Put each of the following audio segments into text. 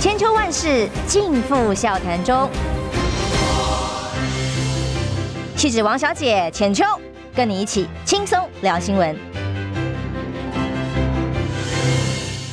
千秋万世尽付笑谈中。气质王小姐浅秋，跟你一起轻松聊新闻。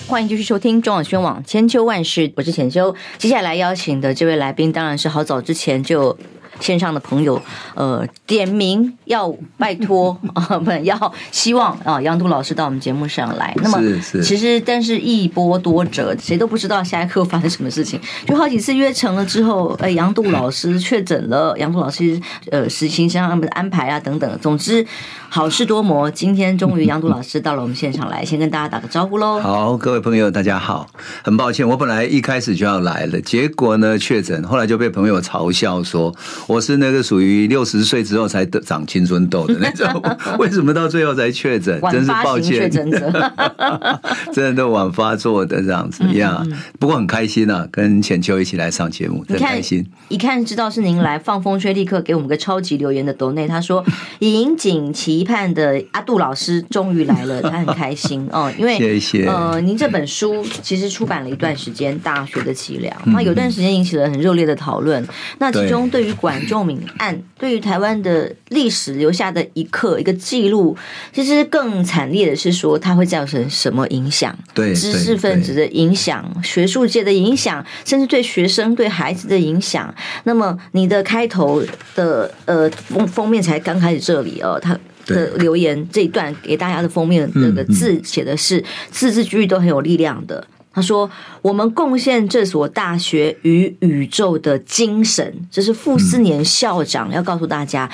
欢迎继续收听中广宣网千秋万世，我是浅秋。接下来邀请的这位来宾，当然是好早之前就。线上的朋友，呃，点名要拜托 啊，不要希望啊，杨渡老师到我们节目上来。那么，其实但是一波多折，谁都不知道下一刻发生什么事情。就好几次约成了之后，哎，杨度老师确诊了，杨度老师呃实行上他们的安排啊等等。总之。好事多磨，今天终于杨度老师到了我们现场来，先跟大家打个招呼喽。好，各位朋友，大家好。很抱歉，我本来一开始就要来了，结果呢确诊，后来就被朋友嘲笑说 我是那个属于六十岁之后才得长青春痘的那种。为什么到最后才确诊？真是抱歉，真的都晚发作的这样子呀。嗯嗯不过很开心啊，跟浅秋一起来上节目，很开心。一看知道是您来，放风吹，立刻给我们个超级留言的斗内，他说引颈期。盼的阿杜老师终于来了，他很开心哦，因为谢谢呃，您这本书其实出版了一段时间，《大学的凄凉》，那有段时间引起了很热烈的讨论。那其中对于管仲闵案，对于台湾的历史留下的一刻、一个记录，其实更惨烈的是说，它会造成什么影响？对知识分子的影响、学术界的影响，甚至对学生、对孩子的影响。那么你的开头的呃封封面才刚开始这里哦，他。的留言这一段给大家的封面的那个字写的是字字句句都很有力量的。他说：“我们贡献这所大学与宇宙的精神，这是傅斯年校长要告诉大家，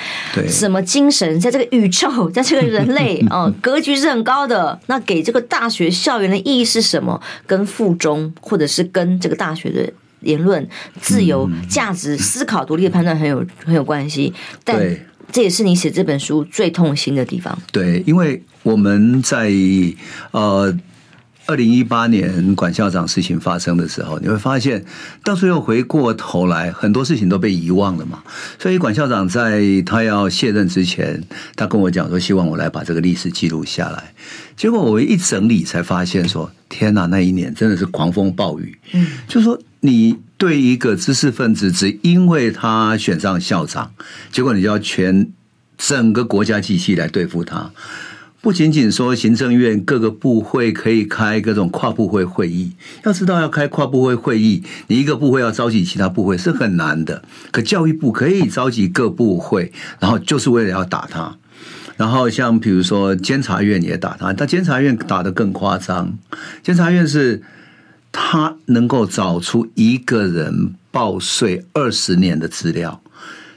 什么精神在这个宇宙，在这个人类啊，格 局是很高的。那给这个大学校园的意义是什么？跟附中或者是跟这个大学的言论自由、价值、思考、独立的判断很有很有关系。但这也是你写这本书最痛心的地方。对，因为我们在呃二零一八年管校长事情发生的时候，你会发现到最后回过头来，很多事情都被遗忘了嘛。所以管校长在他要卸任之前，他跟我讲说，希望我来把这个历史记录下来。结果我一整理才发现说，天哪，那一年真的是狂风暴雨。嗯，就是说你。对一个知识分子，只因为他选上校长，结果你就要全整个国家机器来对付他。不仅仅说行政院各个部会可以开各种跨部会会议，要知道要开跨部会会议，你一个部会要召集其他部会是很难的。可教育部可以召集各部会，然后就是为了要打他。然后像比如说监察院也打他，但监察院打得更夸张，监察院是。他能够找出一个人报税二十年的资料，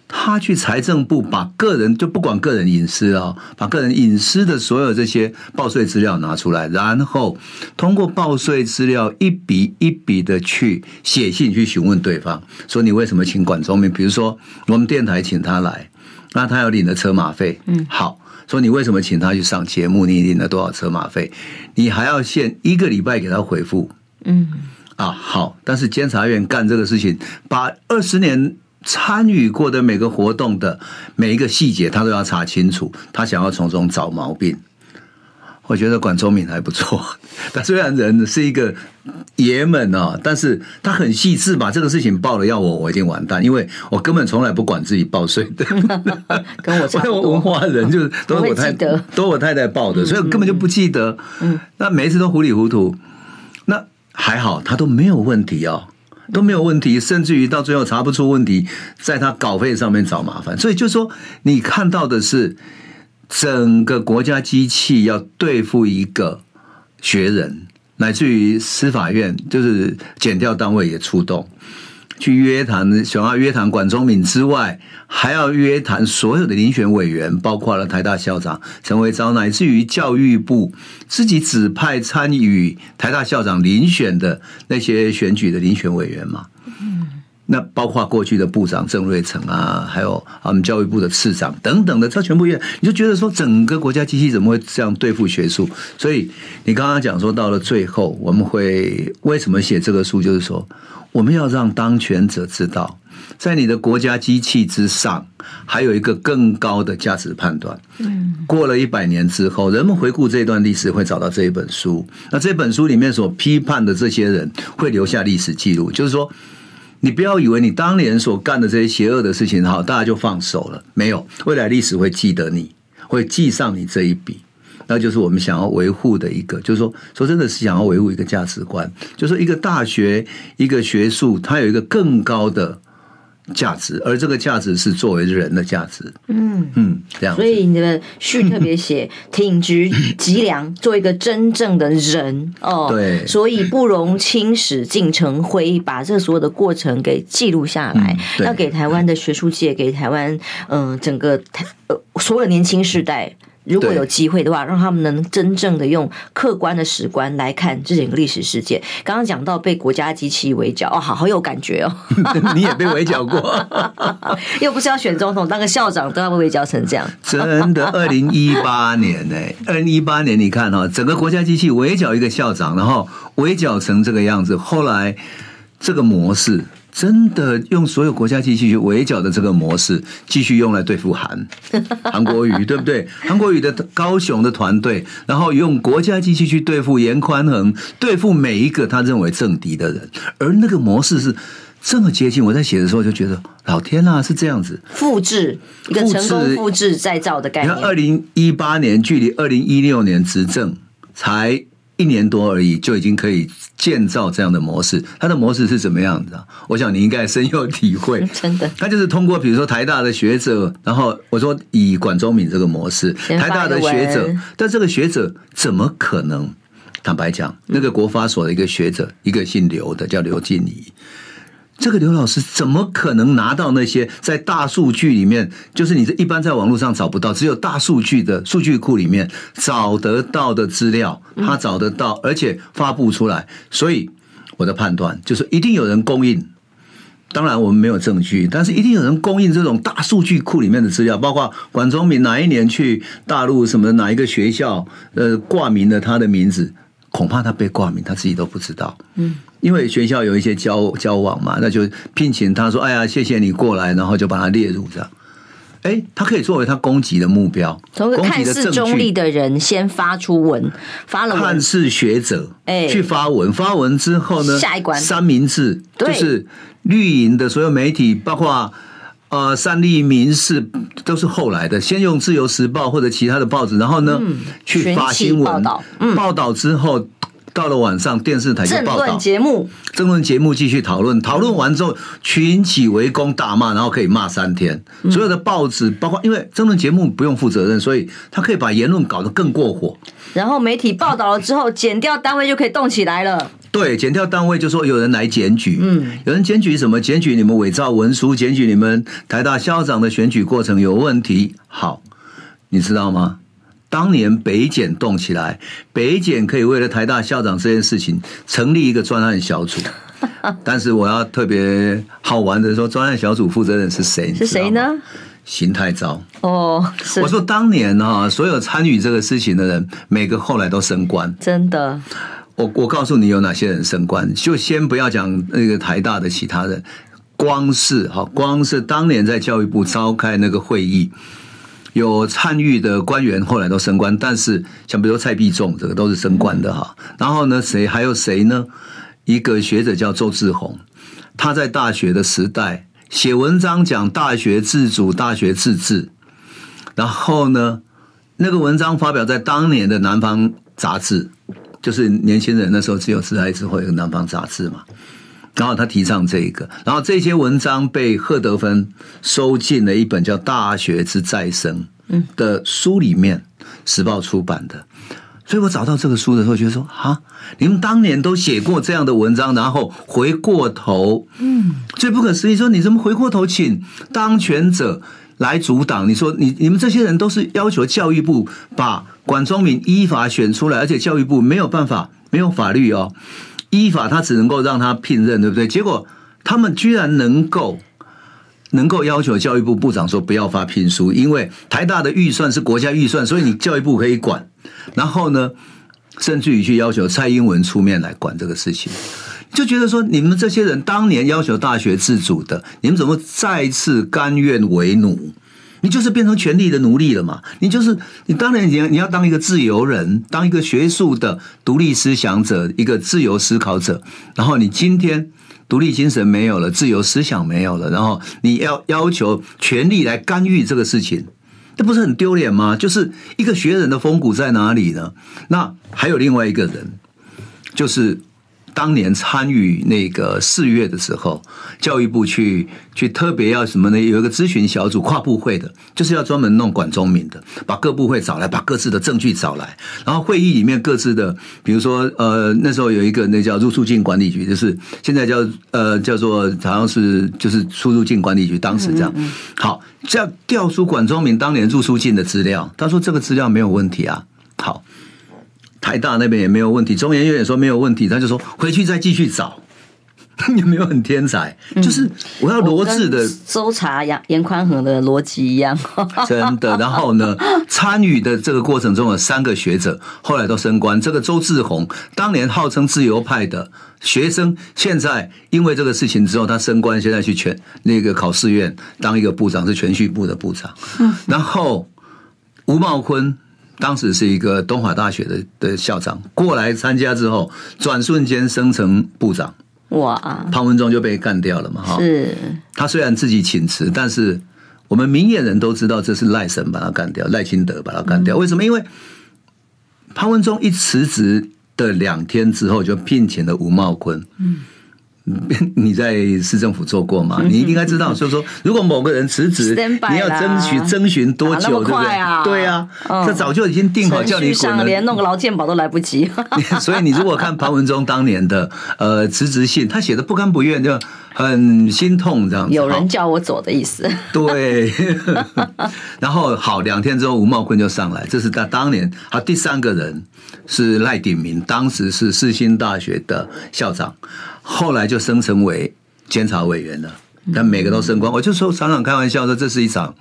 他去财政部把个人就不管个人隐私啊，把个人隐私的所有这些报税资料拿出来，然后通过报税资料一笔一笔的去写信去询问对方，说你为什么请管中明？比如说我们电台请他来，那他要领的车马费，嗯，好，说你为什么请他去上节目？你领了多少车马费？你还要限一个礼拜给他回复。嗯啊好，但是监察院干这个事情，把二十年参与过的每个活动的每一个细节，他都要查清楚。他想要从中找毛病。我觉得管中闵还不错，他虽然人是一个爷们啊，但是他很细致，把这个事情报了，要我我一定完蛋，因为我根本从来不管自己报税的。跟我差不多，文化人就是都是我太太都是我太太报的，所以我根本就不记得。嗯，那每一次都糊里糊涂。那还好，他都没有问题哦，都没有问题，甚至于到最后查不出问题，在他稿费上面找麻烦。所以就说，你看到的是整个国家机器要对付一个学人，乃至于司法院，就是检调单位也出动。去约谈，想要约谈管中闵之外，还要约谈所有的遴选委员，包括了台大校长陈维昭，乃至于教育部自己指派参与台大校长遴选的那些选举的遴选委员嘛。嗯，那包括过去的部长郑瑞成啊，还有我们教育部的次长等等的，他全部约，你就觉得说整个国家机器怎么会这样对付学术？所以你刚刚讲说到了最后，我们会为什么写这个书？就是说，我们要让当权者知道，在你的国家机器之上，还有一个更高的价值判断。嗯，过了一百年之后，人们回顾这段历史，会找到这一本书。那这本书里面所批判的这些人，会留下历史记录，就是说。你不要以为你当年所干的这些邪恶的事情，好，大家就放手了。没有，未来历史会记得你，会记上你这一笔。那就是我们想要维护的一个，就是说，说真的是想要维护一个价值观，就是说一个大学，一个学术，它有一个更高的。价值，而这个价值是作为人的价值。嗯嗯，这样。所以你的序特别写 挺直脊梁，做一个真正的人哦。对。所以不容青史尽成灰，把这所有的过程给记录下来，嗯、要给台湾的学术界，给台湾嗯、呃、整个台呃所有的年轻世代。如果有机会的话，让他们能真正的用客观的史观来看这整个历史事件。刚刚讲到被国家机器围剿，哦，好好有感觉哦。你也被围剿过，又不是要选总统，当个校长都要被围剿成这样。真的，二零一八年呢？二零一八年你看哈，整个国家机器围剿一个校长，然后围剿成这个样子，后来这个模式。真的用所有国家机器去围剿的这个模式，继续用来对付韩 韩国瑜，对不对？韩国瑜的高雄的团队，然后用国家机器去对付严宽恒，对付每一个他认为政敌的人，而那个模式是这么接近。我在写的时候就觉得，老天呐，是这样子，复制一个成功复制再造的概念。你看，二零一八年距离二零一六年执政才一年多而已，就已经可以。建造这样的模式，它的模式是怎么样的？我想你应该深有体会。真的，他就是通过比如说台大的学者，然后我说以管中敏这个模式，台大的学者，但这个学者怎么可能？坦白讲，那个国发所的一个学者，一个姓刘的叫刘静怡。这个刘老师怎么可能拿到那些在大数据里面，就是你这一般在网络上找不到，只有大数据的数据库里面找得到的资料，他找得到，而且发布出来。所以我的判断就是，一定有人供应。当然我们没有证据，但是一定有人供应这种大数据库里面的资料，包括管中闵哪一年去大陆什么哪一个学校，呃，挂名了他的名字。恐怕他被挂名，他自己都不知道。嗯，因为学校有一些交交往嘛，那就聘请他说：“哎呀，谢谢你过来。”然后就把他列入这样。哎，他可以作为他攻击的目标。从个看似中立的人先发出文，发了文看似学者，哎，去发文，发文之后呢，下一关三明治就是绿营的所有媒体，包括。呃，三立民视都是后来的，先用《自由时报》或者其他的报纸，然后呢，嗯、去发新闻报道，嗯、报道之后，到了晚上电视台就报道，节目，争论节目继续讨论，讨论完之后群起围攻大骂，然后可以骂三天。所有的报纸，包括因为争论节目不用负责任，所以他可以把言论搞得更过火。然后媒体报道了之后，剪掉单位就可以动起来了。对，检调单位就说有人来检举，嗯，有人检举什么？检举你们伪造文书，检举你们台大校长的选举过程有问题。好，你知道吗？当年北检动起来，北检可以为了台大校长这件事情成立一个专案小组。但是我要特别好玩的说，专案小组负责人是谁？是谁呢？邢太昭。哦，我说当年啊，所有参与这个事情的人，每个后来都升官，真的。我我告诉你有哪些人升官，就先不要讲那个台大的其他人，光是哈，光是当年在教育部召开那个会议，有参与的官员后来都升官，但是像比如说蔡必仲这个都是升官的哈。然后呢，谁还有谁呢？一个学者叫周志宏，他在大学的时代写文章讲大学自主、大学自治，然后呢，那个文章发表在当年的南方杂志。就是年轻人那时候只有自爱之后有南方杂志嘛，然后他提倡这一个，然后这些文章被赫德芬收进了一本叫《大学之再生》的书里面，时报出版的。所以我找到这个书的时候，觉得说啊，你们当年都写过这样的文章，然后回过头，嗯，最不可思议，说你怎么回过头请当权者来阻挡？你说你你们这些人都是要求教育部把。管中闵依法选出来，而且教育部没有办法，没有法律哦，依法他只能够让他聘任，对不对？结果他们居然能够能够要求教育部部长说不要发聘书，因为台大的预算是国家预算，所以你教育部可以管。然后呢，甚至于去要求蔡英文出面来管这个事情，就觉得说你们这些人当年要求大学自主的，你们怎么再次甘愿为奴？你就是变成权力的奴隶了嘛？你就是你当然你要你要当一个自由人，当一个学术的独立思想者，一个自由思考者。然后你今天独立精神没有了，自由思想没有了，然后你要要求权力来干预这个事情，这不是很丢脸吗？就是一个学人的风骨在哪里呢？那还有另外一个人，就是。当年参与那个四月的时候，教育部去去特别要什么呢？有一个咨询小组，跨部会的，就是要专门弄管中民的，把各部会找来，把各自的证据找来，然后会议里面各自的，比如说呃，那时候有一个那叫入出境管理局，就是现在叫呃叫做好像是就是出入境管理局，当时这样，好，这样调出管中民当年入出境的资料，他说这个资料没有问题啊，好。台大那边也没有问题，中研院也说没有问题，他就说回去再继续找，有没有很天才？嗯、就是我要罗致的搜查严严宽和的逻辑一样，真的。然后呢，参与的这个过程中有三个学者后来都升官，这个周志宏当年号称自由派的学生，现在因为这个事情之后他升官，现在去全那个考试院当一个部长，是全序部的部长。然后吴茂坤。当时是一个东华大学的的校长过来参加之后，转瞬间升成部长。哇！潘文忠就被干掉了嘛？哈，是。他虽然自己请辞，但是我们明眼人都知道这是赖神把他干掉，赖清德把他干掉。为什么？因为潘文忠一辞职的两天之后，就聘请了吴茂坤。嗯。你在市政府做过吗？你应该知道，所 以说，如果某个人辞职，你要争取征询多久，对不对？对啊，这早就已经定好叫你滚了，连弄个劳健保都来不及。所以你如果看潘文忠当年的呃辞职信，他写的不甘不愿，就很心痛这样子。有人叫我走的意思。对。然后好，两天之后吴茂坤就上来，这是他当年。好，第三个人是赖鼎铭，当时是世新大学的校长。后来就升成为监察委员了，但每个都升官。我就说常常开玩笑说，这是一场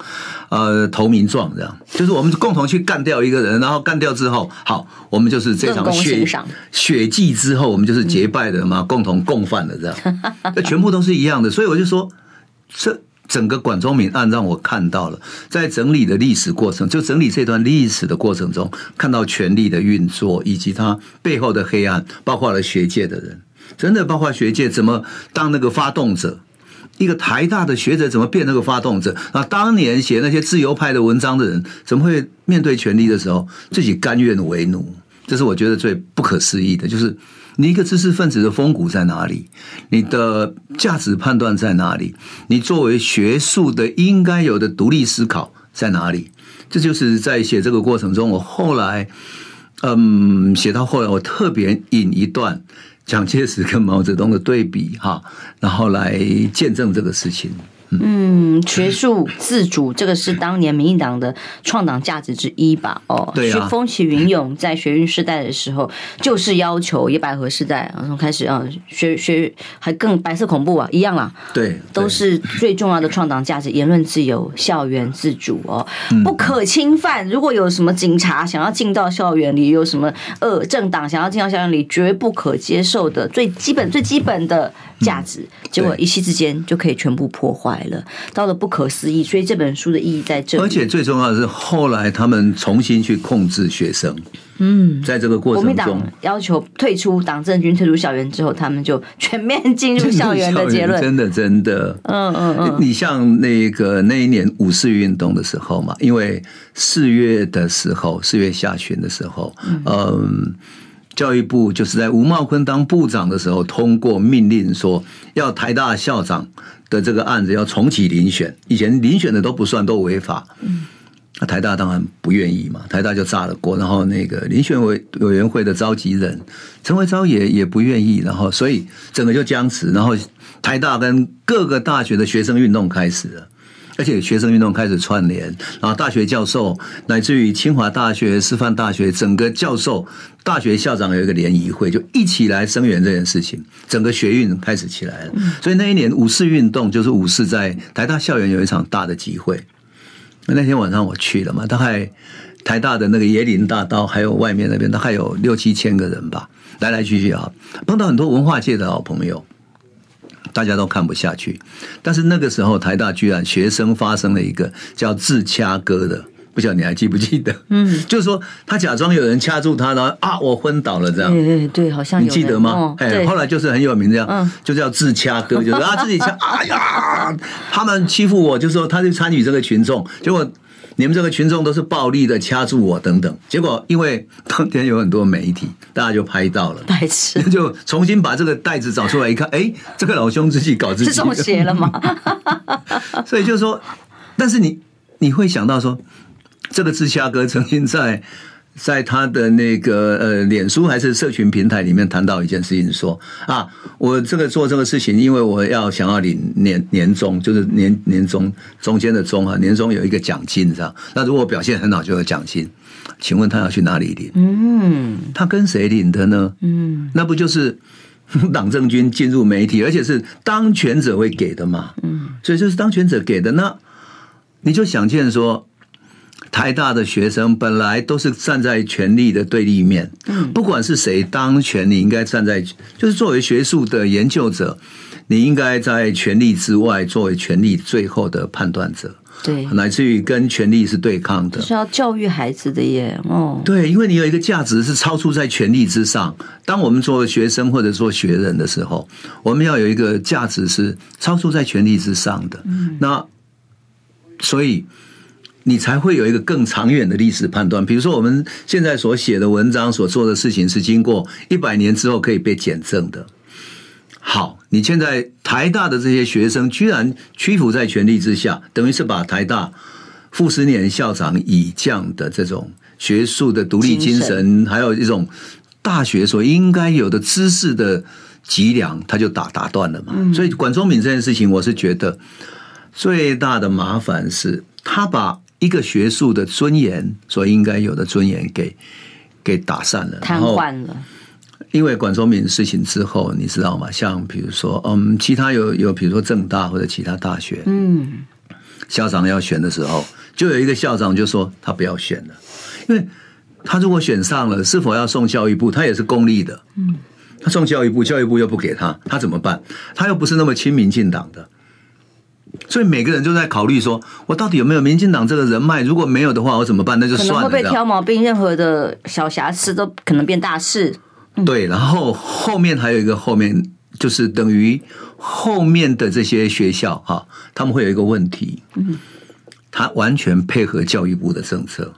呃投名状，这样就是我们共同去干掉一个人，然后干掉之后，好，我们就是这场血血祭之后，我们就是结拜的嘛，共同共犯的这样，这全部都是一样的。所以我就说，这整个管中闵案让我看到了，在整理的历史过程，就整理这段历史的过程中，看到权力的运作以及它背后的黑暗，包括了学界的人。真的，包括学界怎么当那个发动者？一个台大的学者怎么变那个发动者？啊，当年写那些自由派的文章的人，怎么会面对权力的时候自己甘愿为奴？这是我觉得最不可思议的。就是你一个知识分子的风骨在哪里？你的价值判断在哪里？你作为学术的应该有的独立思考在哪里？这就是在写这个过程中，我后来，嗯，写到后来，我特别引一段。蒋介石跟毛泽东的对比，哈，然后来见证这个事情。嗯，学术自主这个是当年民进党的创党价值之一吧？哦，对啊。风起云涌在学运时代的时候，就是要求野百合时代，然后开始啊，学学还更白色恐怖啊，一样啦。对，都是最重要的创党价值，言论自由、校园自主哦，不可侵犯。如果有什么警察想要进到校园里，有什么呃政党想要进到校园里，绝不可接受的最基本、最基本的。价值，结果一夕之间就可以全部破坏了，到了不可思议。所以这本书的意义在这里。而且最重要的是，后来他们重新去控制学生。嗯，在这个过程中，国民党要求退出党政军，退出校园之后，他们就全面进入校园的结论。真的，真的。嗯嗯嗯。你像那个那一年五四运动的时候嘛，因为四月的时候，四月下旬的时候，嗯。嗯教育部就是在吴茂坤当部长的时候，通过命令说，要台大校长的这个案子要重启遴选，以前遴选的都不算，都违法。嗯，那台大当然不愿意嘛，台大就炸了锅。然后那个遴选委委员会的召集人陈维昭也也不愿意，然后所以整个就僵持。然后台大跟各个大学的学生运动开始了。而且学生运动开始串联，然后大学教授乃至于清华大学、师范大学整个教授、大学校长有一个联谊会，就一起来声援这件事情，整个学运开始起来了。所以那一年五四运动就是五四在台大校园有一场大的集会，那天晚上我去了嘛，大概台大的那个椰林大道还有外面那边大概有六七千个人吧，来来去去啊，碰到很多文化界的好朋友。大家都看不下去，但是那个时候台大居然学生发生了一个叫自掐歌的，不晓得你还记不记得？嗯，就是说他假装有人掐住他，然后啊，我昏倒了这样。对对对，好像你记得吗？哎、哦，后来就是很有名这样，嗯，就叫自掐歌，就是啊自己掐，哎呀，他们欺负我，就是说他就参与这个群众，结果。你们这个群众都是暴力的掐住我等等，结果因为当天有很多媒体，大家就拍到了，白痴，就重新把这个袋子找出来一看，哎，这个老兄自己搞自己，是中邪了吗？所以就是说，但是你你会想到说，这个芝加哥曾经在。在他的那个呃，脸书还是社群平台里面谈到一件事情，说啊，我这个做这个事情，因为我要想要领年年终，就是年年终中间的终啊，年终有一个奖金，这样。那如果表现很好，就有奖金。请问他要去哪里领？嗯，他跟谁领的呢？嗯，那不就是 党政军进入媒体，而且是当权者会给的嘛？嗯，所以就是当权者给的，那你就想见说。台大的学生本来都是站在权力的对立面，不管是谁当权，你应该站在，就是作为学术的研究者，你应该在权力之外，作为权力最后的判断者，对，乃至于跟权力是对抗的，是要教育孩子的耶，哦，对，因为你有一个价值是超出在权力之上。当我们做学生或者做学人的时候，我们要有一个价值是超出在权力之上的，嗯，那所以。你才会有一个更长远的历史判断。比如说，我们现在所写的文章、所做的事情，是经过一百年之后可以被检证的。好，你现在台大的这些学生居然屈服在权力之下，等于是把台大傅斯年校长以降的这种学术的独立精神，还有一种大学所应该有的知识的脊梁，他就打打断了嘛。所以管中敏这件事情，我是觉得最大的麻烦是他把。一个学术的尊严，所应该有的尊严给给打散了，瘫痪了。因为管中闵事情之后，你知道吗？像比如说，嗯，其他有有，比如说政大或者其他大学，嗯，校长要选的时候，就有一个校长就说他不要选了，因为他如果选上了，是否要送教育部？他也是公立的，嗯，他送教育部，教育部又不给他，他怎么办？他又不是那么亲民进党的。所以每个人就在考虑说，我到底有没有民进党这个人脉？如果没有的话，我怎么办？那就算了。可能会被挑毛病，任何的小瑕疵都可能变大事。嗯、对，然后后面还有一个后面，就是等于后面的这些学校哈，他们会有一个问题，嗯，他完全配合教育部的政策。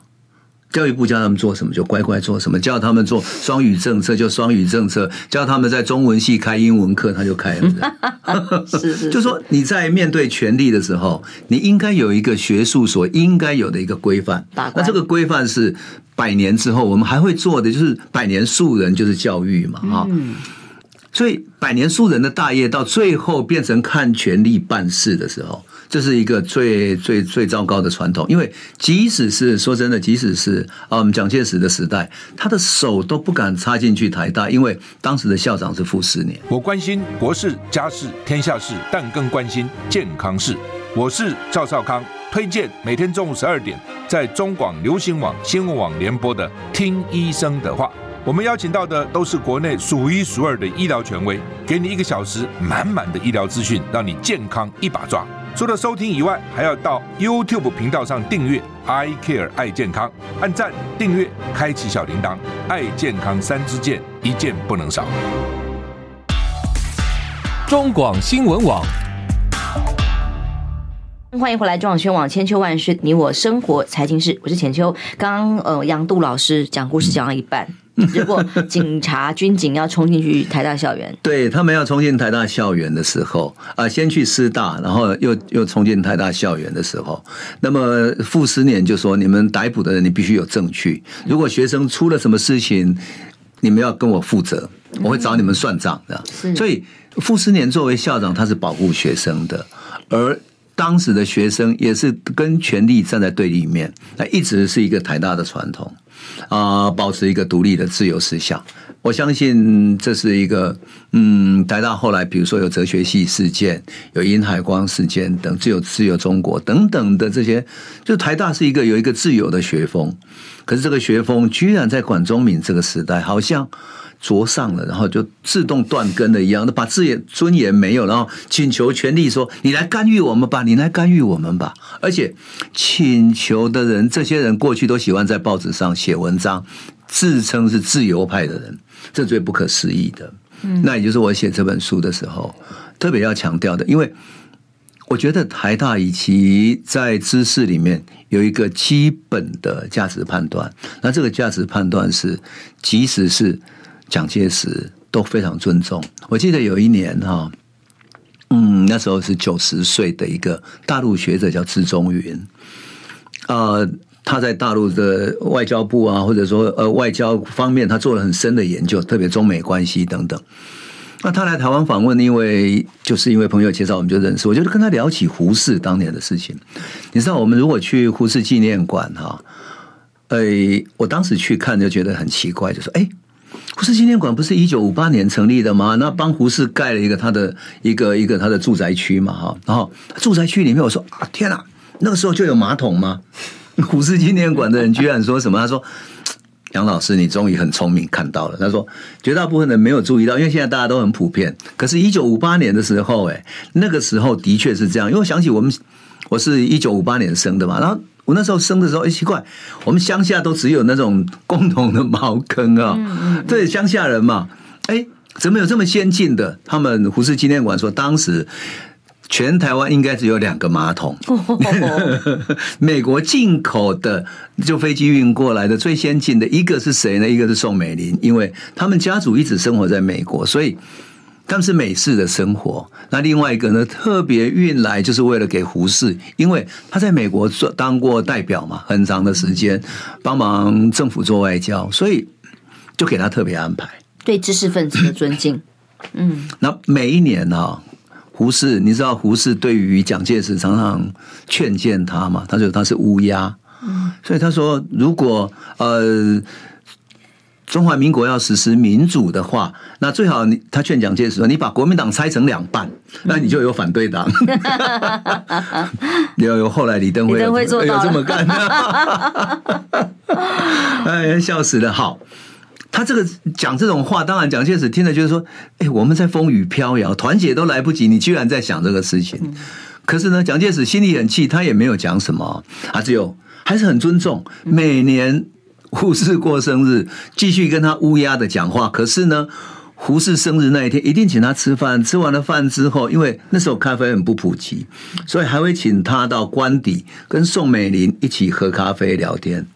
教育部叫他们做什么就乖乖做什么，叫他们做双语政策就双语政策，叫他们在中文系开英文课他就开了。是是，是，就说你在面对权力的时候，你应该有一个学术所应该有的一个规范。那这个规范是百年之后我们还会做的，就是百年树人就是教育嘛啊。所以百年树人的大业到最后变成看权力办事的时候。这是一个最最最糟糕的传统，因为即使是说真的，即使是啊，我们蒋介石的时代，他的手都不敢插进去台大，因为当时的校长是傅斯年。我关心国事、家事、天下事，但更关心健康事。我是赵少康，推荐每天中午十二点在中广流行网新闻网联播的《听医生的话》。我们邀请到的都是国内数一数二的医疗权威，给你一个小时满满的医疗资讯，让你健康一把抓。除了收听以外，还要到 YouTube 频道上订阅 “I Care 爱健康”，按赞、订阅、开启小铃铛，爱健康三支箭，一件不能少。中广新闻网，欢迎回来，中广新闻网千秋万世，你我生活财经事，我是浅秋。刚刚呃，杨度老师讲故事讲到一半。如果警察、军警要冲进去台大校园，对他们要冲进台大校园的时候啊，先去师大，然后又又冲进台大校园的时候，那么傅斯年就说：“你们逮捕的人，你必须有证据。如果学生出了什么事情，你们要跟我负责，我会找你们算账的。”所以傅斯年作为校长，他是保护学生的，而当时的学生也是跟权力站在对立面，那一直是一个台大的传统啊，保持一个独立的自由思想。我相信这是一个，嗯，台大后来比如说有哲学系事件，有殷海光事件等，自由自由中国等等的这些，就台大是一个有一个自由的学风，可是这个学风居然在管中敏这个时代好像。着上了，然后就自动断根了一样，把自己尊严没有，然后请求权力说：“你来干预我们吧，你来干预我们吧。”而且请求的人，这些人过去都喜欢在报纸上写文章，自称是自由派的人，这最不可思议的。嗯，那也就是我写这本书的时候特别要强调的，因为我觉得台大以及在知识里面有一个基本的价值判断，那这个价值判断是，即使是。蒋介石都非常尊重。我记得有一年哈，嗯，那时候是九十岁的一个大陆学者叫资中云，呃，他在大陆的外交部啊，或者说呃外交方面，他做了很深的研究，特别中美关系等等。那他来台湾访问，因为就是因为朋友介绍，我们就认识。我就跟他聊起胡适当年的事情。你知道，我们如果去胡适纪念馆哈，呃，我当时去看就觉得很奇怪，就说哎。胡适纪念馆不是一九五八年成立的吗？那帮胡适盖了一个他的一个一个他的住宅区嘛，哈。然后住宅区里面，我说啊，天哪，那个时候就有马桶吗？胡适纪念馆的人居然说什么？他说：“杨老师，你终于很聪明，看到了。”他说：“绝大部分人没有注意到，因为现在大家都很普遍。可是，一九五八年的时候，哎，那个时候的确是这样。因为我想起我们，我是一九五八年生的嘛，然后。”我那时候生的时候，哎，奇怪，我们乡下都只有那种共同的茅坑啊，对，乡下人嘛，哎，怎么有这么先进的？他们胡适纪念馆说，当时全台湾应该只有两个马桶，哦、美国进口的就飞机运过来的最先进的一个是谁呢？一个是宋美龄，因为他们家族一直生活在美国，所以。他们是美式的生活，那另外一个呢，特别运来就是为了给胡适，因为他在美国做当过代表嘛，很长的时间帮忙政府做外交，所以就给他特别安排。对知识分子的尊敬，嗯。那每一年呢、啊，胡适，你知道胡适对于蒋介石常常劝谏他嘛，他说他是乌鸦，嗯，所以他说如果呃。中华民国要实施民主的话，那最好你他劝蒋介石说：“你把国民党拆成两半，那你就有反对党。嗯”有有后来李登辉有，有这么干，哎呀，笑死了！好，他这个讲这种话，当然蒋介石听了就是说：“哎，我们在风雨飘摇，团结都来不及，你居然在想这个事情。嗯”可是呢，蒋介石心里很气，他也没有讲什么，他只有还是很尊重，每年。胡适过生日，继续跟他乌鸦的讲话。可是呢，胡适生日那一天一定请他吃饭。吃完了饭之后，因为那时候咖啡很不普及，所以还会请他到官邸跟宋美龄一起喝咖啡聊天。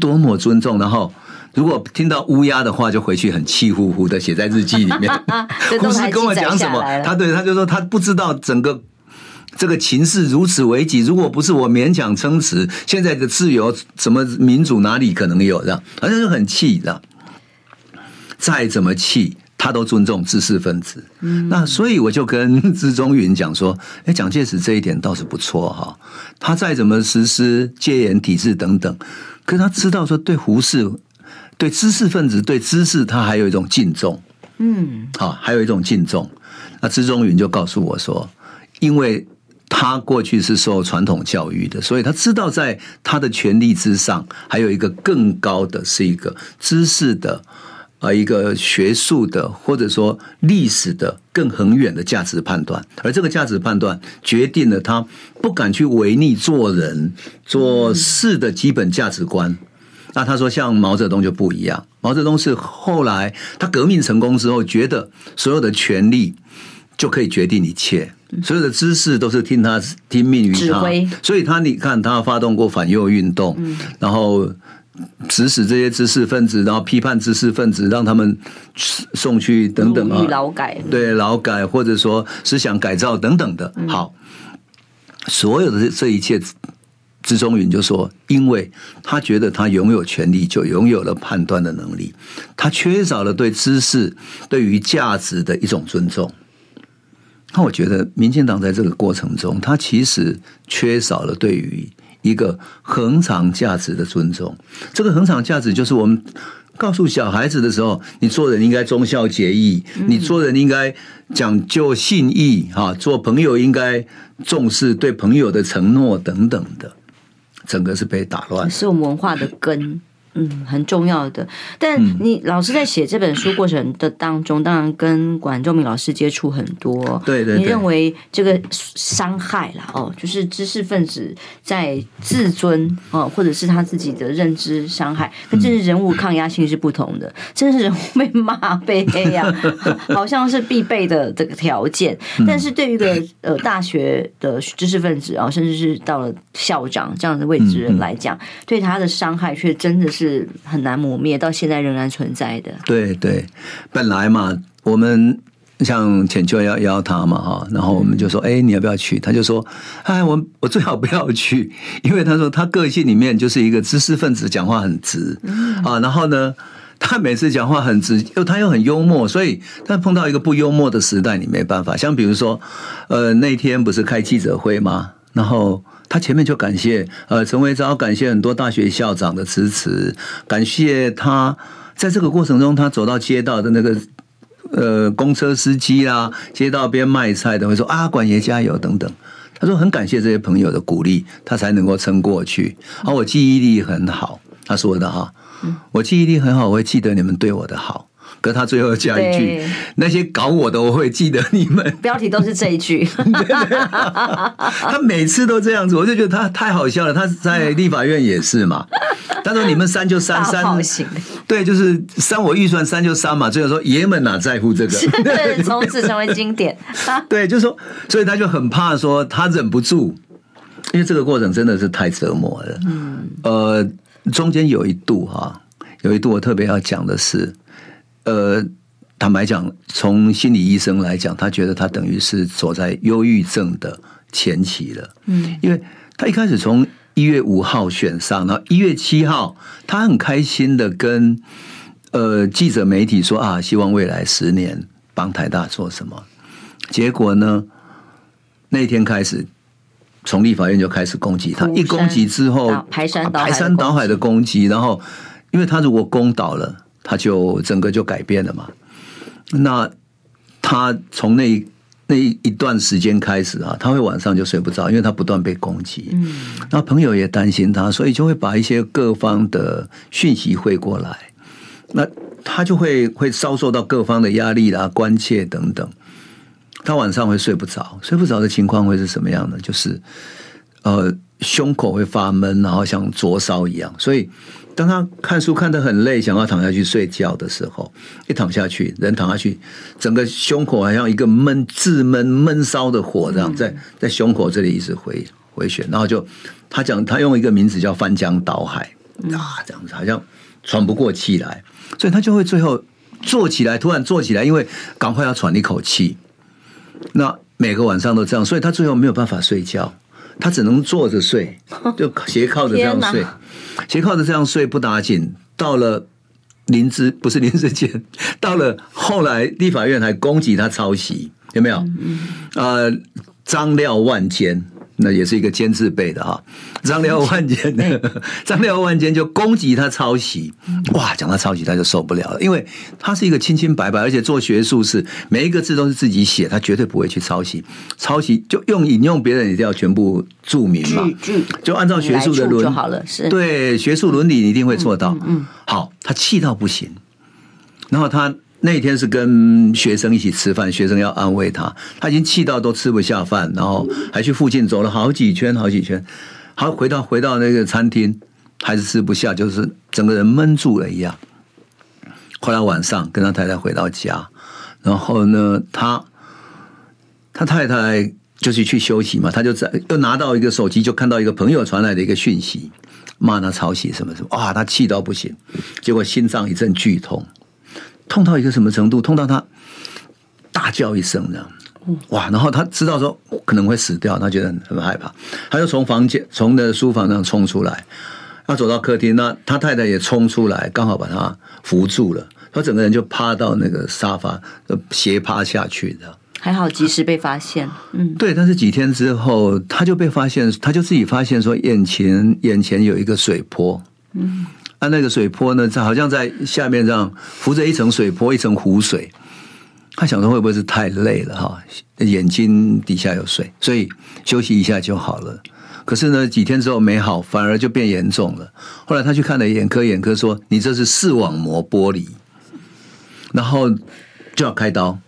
多么尊重！然后如果听到乌鸦的话，就回去很气呼呼的写在日记里面。胡适跟我讲什么？他对他就说他不知道整个。这个情势如此危急，如果不是我勉强撑持，现在的自由、什么民主哪里可能有？这样，好像是很气的。再怎么气，他都尊重知识分子。嗯，那所以我就跟资中云讲说：“哎，蒋介石这一点倒是不错哈。他再怎么实施戒严体制等等，可是他知道说，对胡适、对知识分子、对知识，他还有一种敬重。嗯，好，还有一种敬重。那资中云就告诉我说，因为。他过去是受传统教育的，所以他知道在他的权力之上，还有一个更高的是一个知识的，呃，一个学术的，或者说历史的更很远的价值判断。而这个价值判断决定了他不敢去违逆做人做事的基本价值观。那他说，像毛泽东就不一样，毛泽东是后来他革命成功之后，觉得所有的权力就可以决定一切。所有的知识都是听他听命于他，所以他你看他发动过反右运动，然后指使这些知识分子，然后批判知识分子，让他们送去等等啊，劳改。对劳改或者说思想改造等等的。好，所有的这一切，资中云就说，因为他觉得他拥有权利，就拥有了判断的能力，他缺少了对知识对于价值的一种尊重。那我觉得民进党在这个过程中，他其实缺少了对于一个恒常价值的尊重。这个恒常价值就是我们告诉小孩子的时候，你做人应该忠孝节义，你做人应该讲究信义，哈，做朋友应该重视对朋友的承诺等等的，整个是被打乱，是我们文化的根。嗯，很重要的。但你老师在写这本书过程的当中，当然跟管仲明老师接触很多。对对，对，你认为这个伤害啦，哦，就是知识分子在自尊哦，或者是他自己的认知伤害，跟政治人物抗压性是不同的。政治人物被骂被黑呀，好像是必备的这个条件。但是对于一个呃大学的知识分子啊，甚至是到了校长这样的位置人来讲，对他的伤害却真的是。是很难磨灭，到现在仍然存在的。对对，本来嘛，我们像浅秋要邀他嘛哈，然后我们就说，哎，你要不要去？他就说，哎，我我最好不要去，因为他说他个性里面就是一个知识分子，讲话很直啊。然后呢，他每次讲话很直，又他又很幽默，所以他碰到一个不幽默的时代，你没办法。像比如说，呃，那天不是开记者会吗？然后。他前面就感谢呃陈维昭，感谢很多大学校长的支持，感谢他在这个过程中，他走到街道的那个呃公车司机啦，街道边卖菜的会说啊管爷加油等等，他说很感谢这些朋友的鼓励，他才能够撑过去。而我记忆力很好，他说的哈，我记忆力很好，我会记得你们对我的好。可他最后加一句：“那些搞我的，我会记得你们。”标题都是这一句。他每次都这样子，我就觉得他太好笑了。他在立法院也是嘛，他说：“你们删就删删，对，就是删我预算删就删嘛。”最后说：“爷们哪在乎这个？”对，从此成为经典。对，就是说，所以他就很怕说他忍不住，因为这个过程真的是太折磨了。嗯，呃，中间有一度哈，有一度我特别要讲的是。呃，坦白讲，从心理医生来讲，他觉得他等于是走在忧郁症的前期了。嗯，因为他一开始从一月五号选上，然后一月七号，他很开心的跟呃记者媒体说啊，希望未来十年帮台大做什么。结果呢，那天开始，从立法院就开始攻击他，一攻击之后，排山排山倒海的攻击，然后因为他如果攻倒了。他就整个就改变了嘛。那他从那那一段时间开始啊，他会晚上就睡不着，因为他不断被攻击。嗯，那朋友也担心他，所以就会把一些各方的讯息汇过来。那他就会会遭受到各方的压力啦、关切等等。他晚上会睡不着，睡不着的情况会是什么样呢？就是呃，胸口会发闷，然后像灼烧一样，所以。当他看书看得很累，想要躺下去睡觉的时候，一躺下去，人躺下去，整个胸口好像一个闷、自闷、闷烧的火这样，在在胸口这里一直回回旋，然后就他讲，他用一个名字叫翻江倒海啊，这样子好像喘不过气来，所以他就会最后坐起来，突然坐起来，因为赶快要喘一口气。那每个晚上都这样，所以他最后没有办法睡觉。他只能坐着睡，就斜靠着这样睡，斜靠着这样睡不打紧。到了林芝，不是林智坚，到了后来立法院还攻击他抄袭，有没有？呃，张廖万坚。那也是一个尖字辈的哈，张廖万坚的，张廖万坚就攻击他抄袭，哇，讲他抄袭他就受不了了，因为他是一个清清白白，而且做学术是每一个字都是自己写，他绝对不会去抄袭，抄袭就用引用别人一定要全部注明嘛，就按照学术的伦就好了，是。对学术伦理你一定会做到，嗯，好，他气到不行，然后他。那天是跟学生一起吃饭，学生要安慰他，他已经气到都吃不下饭，然后还去附近走了好几圈，好几圈，好回到回到那个餐厅，还是吃不下，就是整个人闷住了一样。后来晚上跟他太太回到家，然后呢，他他太太就是去休息嘛，他就在又拿到一个手机，就看到一个朋友传来的一个讯息，骂他抄袭什么什么，哇，他气到不行，结果心脏一阵剧痛。痛到一个什么程度？痛到他大叫一声，这样哇！然后他知道说可能会死掉，他觉得很很害怕，他就从房间从那书房上冲出来，他走到客厅，那他太太也冲出来，刚好把他扶住了，他整个人就趴到那个沙发，斜趴下去的。还好及时被发现。嗯，对，但是几天之后他就被发现，他就自己发现说眼前眼前有一个水波。嗯，啊，那个水波呢，好像在下面这样浮着一层水波，一层湖水。他想说会不会是太累了哈？眼睛底下有水，所以休息一下就好了。可是呢，几天之后没好，反而就变严重了。后来他去看了眼科，眼科说：“你这是视网膜剥离，然后就要开刀。”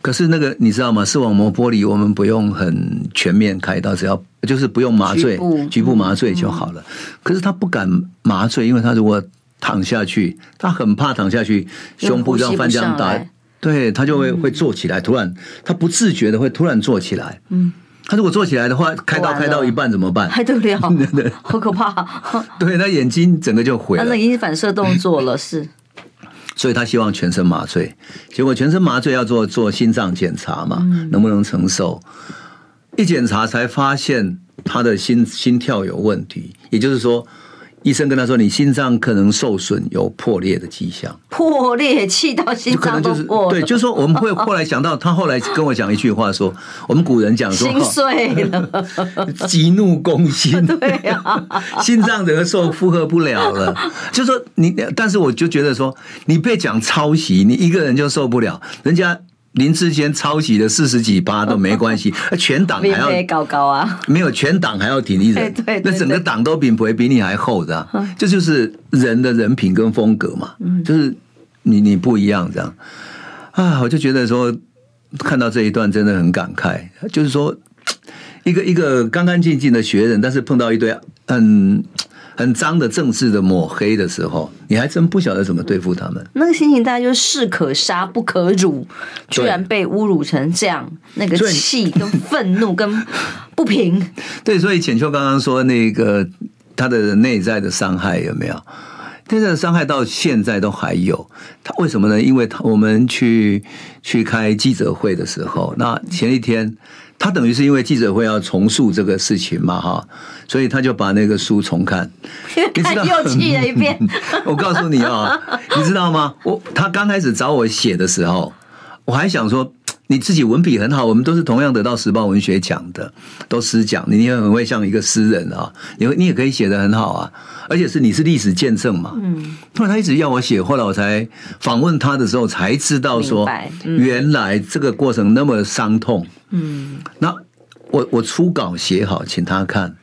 可是那个你知道吗？视网膜剥离我们不用很全面开刀，只要就是不用麻醉，局部，麻醉就好了。可是他不敢麻醉，因为他如果躺下去，他很怕躺下去，胸部这样翻这样打，对他就会会坐起来，突然他不自觉的会突然坐起来。嗯。他如果坐起来的话，开刀开到一半怎么办？还得了？对好可怕！对，他眼睛整个就毁了。那已经反射动作了，是。所以他希望全身麻醉，结果全身麻醉要做做心脏检查嘛，嗯、能不能承受？一检查才发现他的心心跳有问题，也就是说。医生跟他说：“你心脏可能受损，有破裂的迹象。破裂，气到心脏都破了。对，就是说我们会后来想到，他后来跟我讲一句话说：我们古人讲说，心碎了，急怒攻心。对啊，心脏整个受负荷不了了。就是说你，但是我就觉得说，你被讲抄袭，你一个人就受不了，人家。”林志坚抄袭的四十几趴都没关系，全党还要高高啊，没有全党还要挺一人，那整个党都比不会比你还厚的，这就是人的人品跟风格嘛，就是你你不一样这样。啊，我就觉得说看到这一段真的很感慨，就是说一个一个干干净净的学人，但是碰到一堆嗯。很脏的政治的抹黑的时候，你还真不晓得怎么对付他们。那个心情大概就是士可杀不可辱，居然被侮辱成这样，那个气跟愤怒跟不平。对，所以浅秋刚刚说那个他的内在的伤害有没有？内在的伤害到现在都还有。他为什么呢？因为他我们去去开记者会的时候，那前一天。他等于是因为记者会要重述这个事情嘛，哈，所以他就把那个书重看，看又记了一遍。我告诉你啊，你知道吗？我他刚开始找我写的时候，我还想说。你自己文笔很好，我们都是同样得到时报文学奖的，都诗奖，你也很会像一个诗人啊，你你也可以写得很好啊，而且是你是历史见证嘛。嗯，后来他一直要我写，后来我才访问他的时候才知道说，原来这个过程那么伤痛。嗯，那我我初稿写好，请他看。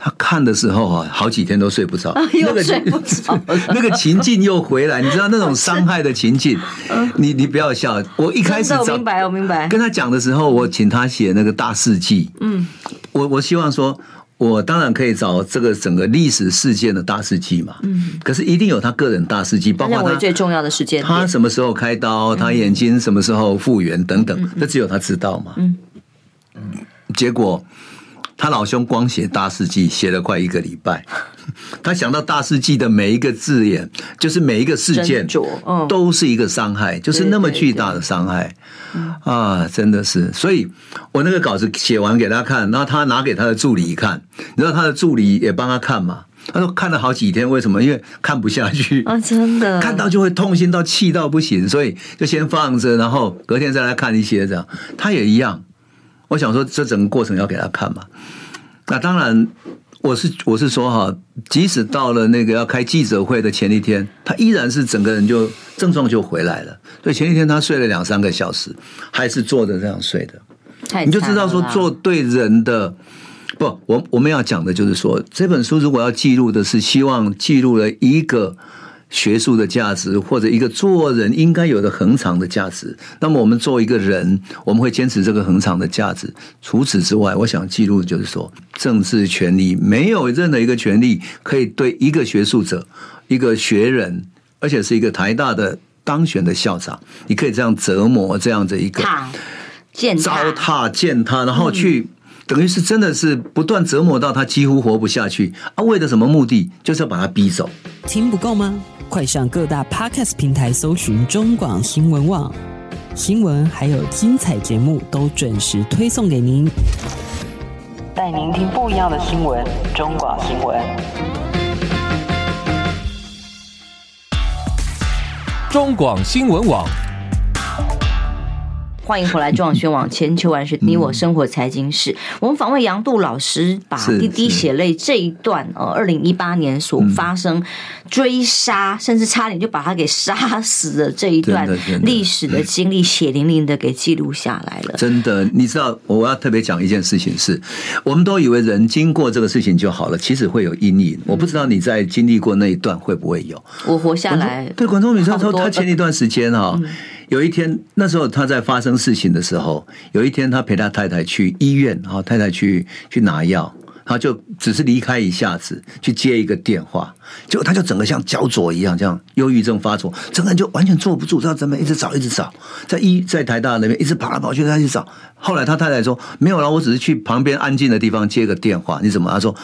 他看的时候啊，好几天都睡不着，又睡不着，那个情境又回来，你知道那种伤害的情境，你你不要笑。我一开始我明白，我明白。跟他讲的时候，我请他写那个大事记。嗯，我我希望说，我当然可以找这个整个历史事件的大事记嘛。嗯，可是一定有他个人大事记，包括他最重要的事件，他什么时候开刀，他眼睛什么时候复原等等，这只有他知道嘛。嗯，结果。他老兄光写大事记写了快一个礼拜，他想到大事记的每一个字眼，就是每一个事件，都是一个伤害，就是那么巨大的伤害啊！真的是，所以我那个稿子写完给他看，然后他拿给他的助理看，你知道他的助理也帮他看嘛？他说看了好几天，为什么？因为看不下去啊！真的看到就会痛心到气到不行，所以就先放着，然后隔天再来看一些这样。他也一样。我想说，这整个过程要给他看嘛。那当然，我是我是说哈，即使到了那个要开记者会的前一天，他依然是整个人就症状就回来了。所以前一天他睡了两三个小时，还是坐着这样睡的。你就知道说，做对人的不，我我们要讲的就是说，这本书如果要记录的是，希望记录了一个。学术的价值，或者一个做人应该有的恒常的价值，那么我们作为一个人，我们会坚持这个恒常的价值。除此之外，我想记录就是说，政治权利没有任何一个权利可以对一个学术者、一个学人，而且是一个台大的当选的校长，你可以这样折磨这样的一个糟蹋践踏，然后去。等于是真的是不断折磨到他几乎活不下去啊！为了什么目的？就是要把他逼走。听不够吗？快上各大 Podcast 平台搜寻中广新闻网新闻，还有精彩节目都准时推送给您，带您听不一样的新闻。中广新闻，中广新闻网。欢迎回来中广新闻网千秋万世你我生活财经事。我们访问杨度老师，把《滴滴血泪》这一段呃，二零一八年所发生追杀，甚至差点就把他给杀死的这一段历史的经历，血淋淋的给记录下来了。真的，你知道，我要特别讲一件事情是，我们都以为人经过这个事情就好了，其实会有阴影。我不知道你在经历过那一段会不会有。我活下来。对，管中闵他说他前一段时间哈。有一天，那时候他在发生事情的时候，有一天他陪他太太去医院，然后太太去去拿药，他就只是离开一下子去接一个电话，结果他就整个像焦灼一样，这样忧郁症发作，整个人就完全坐不住，知道怎么一直找，一直找，在医在台大那边一直跑来跑去，他去找。后来他太太说没有了，我只是去旁边安静的地方接个电话。你怎么？他说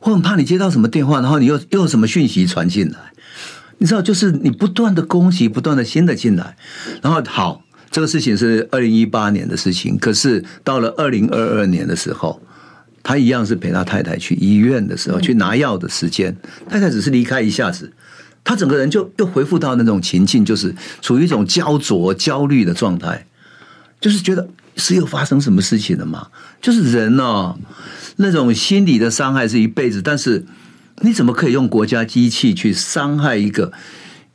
我很怕你接到什么电话，然后你又又有什么讯息传进来。你知道，就是你不断的攻击，不断的新的进来，然后好，这个事情是二零一八年的事情，可是到了二零二二年的时候，他一样是陪他太太去医院的时候去拿药的时间，太太只是离开一下子，他整个人就又恢复到那种情境，就是处于一种焦灼、焦虑的状态，就是觉得是又发生什么事情了嘛？就是人哦，那种心理的伤害是一辈子，但是。你怎么可以用国家机器去伤害一个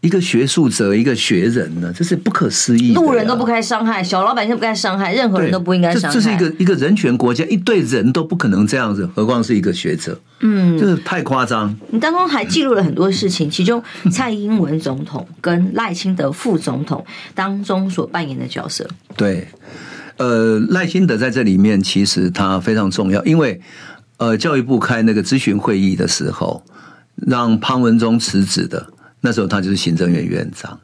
一个学术者、一个学人呢？这是不可思议的。路人都不该伤害，小老百姓不该伤害，任何人都不应该伤害。这是一个一个人权国家，一对人都不可能这样子，何况是一个学者？嗯，就是太夸张。你当中还记录了很多事情，其中蔡英文总统跟赖清德副总统当中所扮演的角色。对，呃，赖清德在这里面其实他非常重要，因为。呃，教育部开那个咨询会议的时候，让潘文忠辞职的，那时候他就是行政院院长。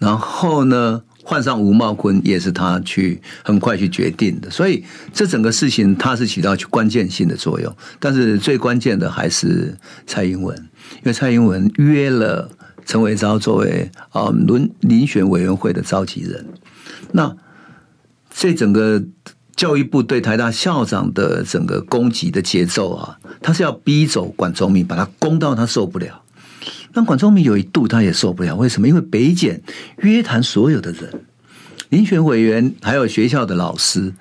然后呢，换上吴茂坤也是他去很快去决定的。所以这整个事情他是起到关键性的作用。但是最关键的还是蔡英文，因为蔡英文约了陈维昭作为啊轮遴选委员会的召集人。那这整个。教育部对台大校长的整个攻击的节奏啊，他是要逼走管中闵，把他攻到他受不了。那管中闵有一度他也受不了，为什么？因为北检约谈所有的人，遴选委员还有学校的老师，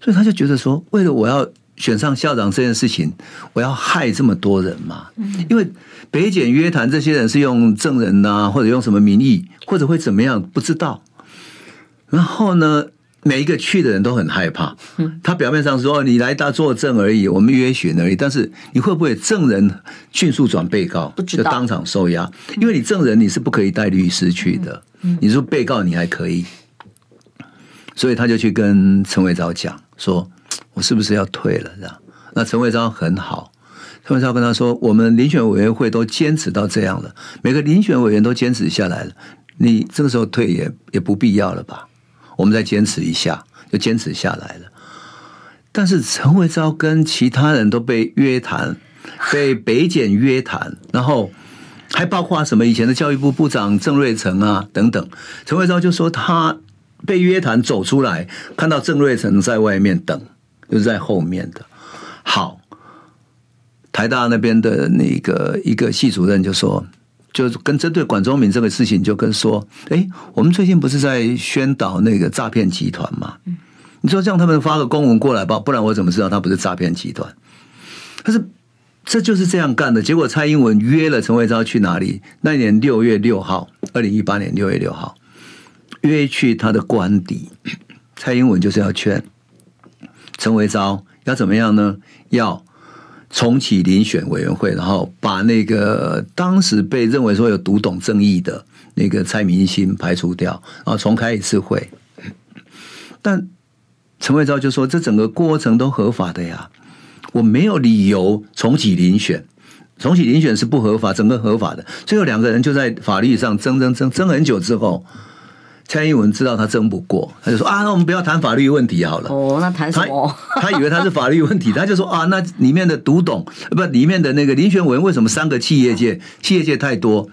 所以他就觉得说，为了我要选上校长这件事情，我要害这么多人嘛？因为北检约谈这些人是用证人呐，或者用什么名义，或者会怎么样，不知道。然后呢？每一个去的人都很害怕。他表面上说，你来当作证而已，我们约询而已。但是你会不会证人迅速转被告，就当场受压？因为你证人你是不可以带律师去的。你说被告你还可以，所以他就去跟陈伟昭讲说：“我是不是要退了？”这样，那陈伟昭很好，陈伟昭跟他说：“我们遴选委员会都坚持到这样了，每个遴选委员都坚持下来了，你这个时候退也也不必要了吧？”我们再坚持一下，就坚持下来了。但是陈慧昭跟其他人都被约谈，被北检约谈，然后还包括什么以前的教育部部长郑瑞成啊等等。陈慧昭就说他被约谈走出来，看到郑瑞成在外面等，就是在后面的。好，台大那边的那个一个系主任就说。就跟针对管中闵这个事情，就跟说，哎，我们最近不是在宣导那个诈骗集团吗？你说这样他们发个公文过来吧，不然我怎么知道他不是诈骗集团？但是这就是这样干的。结果蔡英文约了陈维昭去哪里？那年六月六号，二零一八年六月六号，约去他的官邸。蔡英文就是要劝陈维昭要怎么样呢？要。重启遴选委员会，然后把那个当时被认为说有读懂正义的那个蔡明星排除掉，然后重开一次会。但陈维昭就说：“这整个过程都合法的呀，我没有理由重启遴选，重启遴选是不合法，整个合法的。”最后两个人就在法律上争争争争很久之后。蔡英文知道他争不过，他就说啊，那我们不要谈法律问题好了。哦，那谈什么？他以为他是法律问题，他就说啊，那里面的读懂不，里面的那个林选委员为什么三个企业界？企业界太多，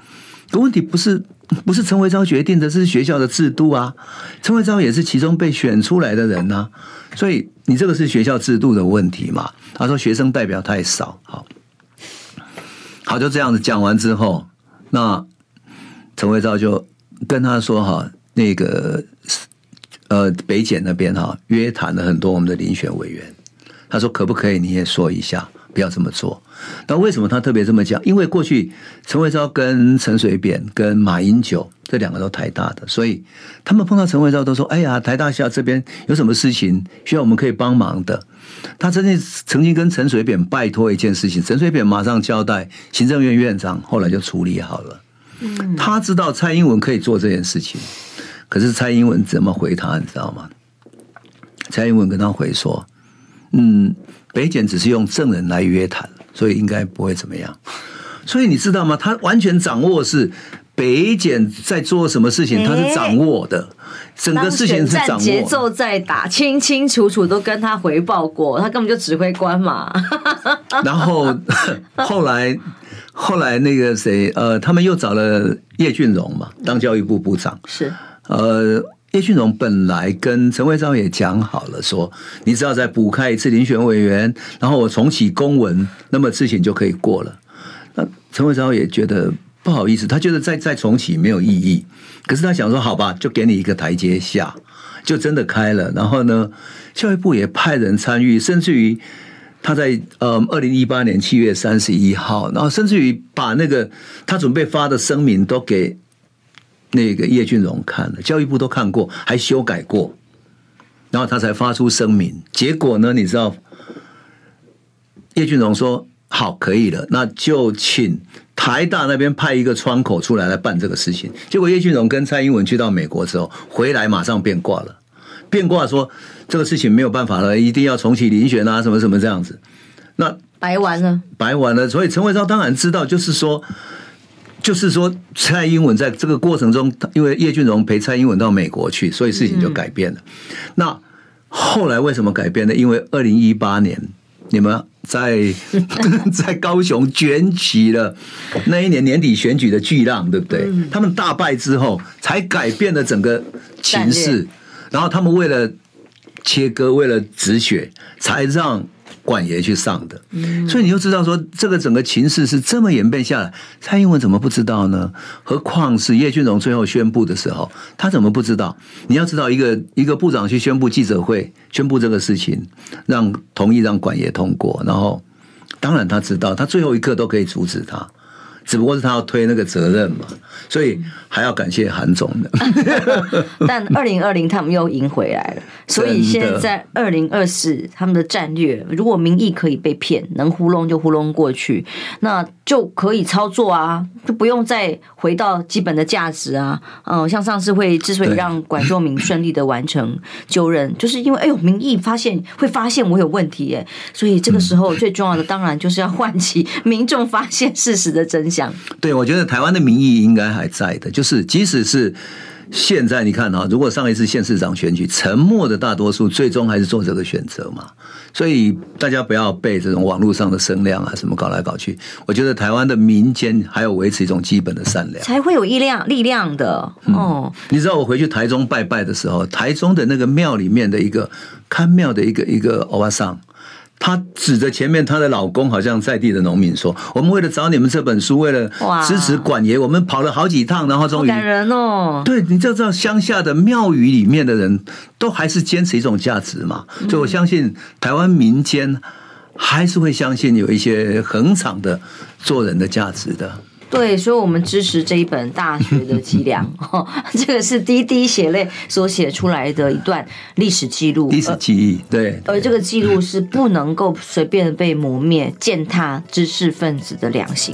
可问题不是不是陈维昭决定的，这是学校的制度啊。陈维昭也是其中被选出来的人呐、啊，所以你这个是学校制度的问题嘛？他说学生代表太少，好，好就这样子讲完之后，那陈维昭就跟他说哈。那个呃北检那边哈约谈了很多我们的遴选委员，他说可不可以你也说一下，不要这么做。那为什么他特别这么讲？因为过去陈维昭跟陈水扁跟马英九这两个都台大的，所以他们碰到陈维昭都说：“哎呀，台大校这边有什么事情需要我们可以帮忙的。”他曾经曾经跟陈水扁拜托一件事情，陈水扁马上交代，行政院院长后来就处理好了。嗯，他知道蔡英文可以做这件事情，可是蔡英文怎么回他？你知道吗？蔡英文跟他回说：“嗯，北检只是用证人来约谈。”所以应该不会怎么样，所以你知道吗？他完全掌握是北检在做什么事情，他是掌握的，整个事情是掌握。节奏在打，清清楚楚都跟他回报过，他根本就指挥官嘛。然后 后来后来那个谁呃，他们又找了叶俊荣嘛，当教育部部长是呃。叶俊荣本来跟陈慧昭也讲好了，说你只要再补开一次遴选委员，然后我重启公文，那么事情就可以过了。那陈慧昭也觉得不好意思，他觉得再再重启没有意义。可是他想说，好吧，就给你一个台阶下，就真的开了。然后呢，教育部也派人参与，甚至于他在呃二零一八年七月三十一号，然后甚至于把那个他准备发的声明都给。那个叶俊荣看了，教育部都看过，还修改过，然后他才发出声明。结果呢，你知道，叶俊荣说好可以了，那就请台大那边派一个窗口出来来办这个事情。结果叶俊荣跟蔡英文去到美国之后回来，马上变卦了，变卦说这个事情没有办法了，一定要重启遴选啊，什么什么这样子。那白完了，白完了。所以陈伟昭当然知道，就是说。就是说，蔡英文在这个过程中，因为叶俊荣陪蔡英文到美国去，所以事情就改变了。嗯、那后来为什么改变呢？因为二零一八年你们在 在高雄卷起了那一年年底选举的巨浪，对不对？嗯、他们大败之后，才改变了整个情势。然后他们为了切割，为了止血，才让。管爷去上的，所以你就知道说，这个整个情势是这么演变下来，蔡英文怎么不知道呢？何况是叶俊荣最后宣布的时候，他怎么不知道？你要知道，一个一个部长去宣布记者会，宣布这个事情，让同意让管爷通过，然后当然他知道，他最后一刻都可以阻止他。只不过是他要推那个责任嘛，所以还要感谢韩总的。但二零二零他们又赢回来了，所以现在二零二四他们的战略，如果民意可以被骗，能糊弄就糊弄过去，那就可以操作啊，就不用再回到基本的价值啊。嗯，像上次会之所以让管仲明顺利的完成就任，就是因为哎呦，民意发现会发现我有问题耶，所以这个时候最重要的当然就是要唤起民众发现事实的真相。对，我觉得台湾的民意应该还在的，就是即使是现在，你看啊，如果上一次县市长选举，沉默的大多数最终还是做这个选择嘛，所以大家不要被这种网络上的声量啊什么搞来搞去。我觉得台湾的民间还有维持一种基本的善良，才会有力量力量的哦、嗯。你知道我回去台中拜拜的时候，台中的那个庙里面的一个看庙的一个一个欧巴桑。她指着前面她的老公，好像在地的农民说：“我们为了找你们这本书，为了支持管爷，我们跑了好几趟，然后终于……”感人哦！对，你就知道乡下的庙宇里面的人都还是坚持一种价值嘛，所以我相信台湾民间还是会相信有一些恒常的做人的价值的。对，所以，我们支持这一本《大学的脊梁》哦，这个是滴滴血泪所写出来的一段历史记录，历史记忆。对，而这个记录是不能够随便被磨灭，践踏知识分子的良心。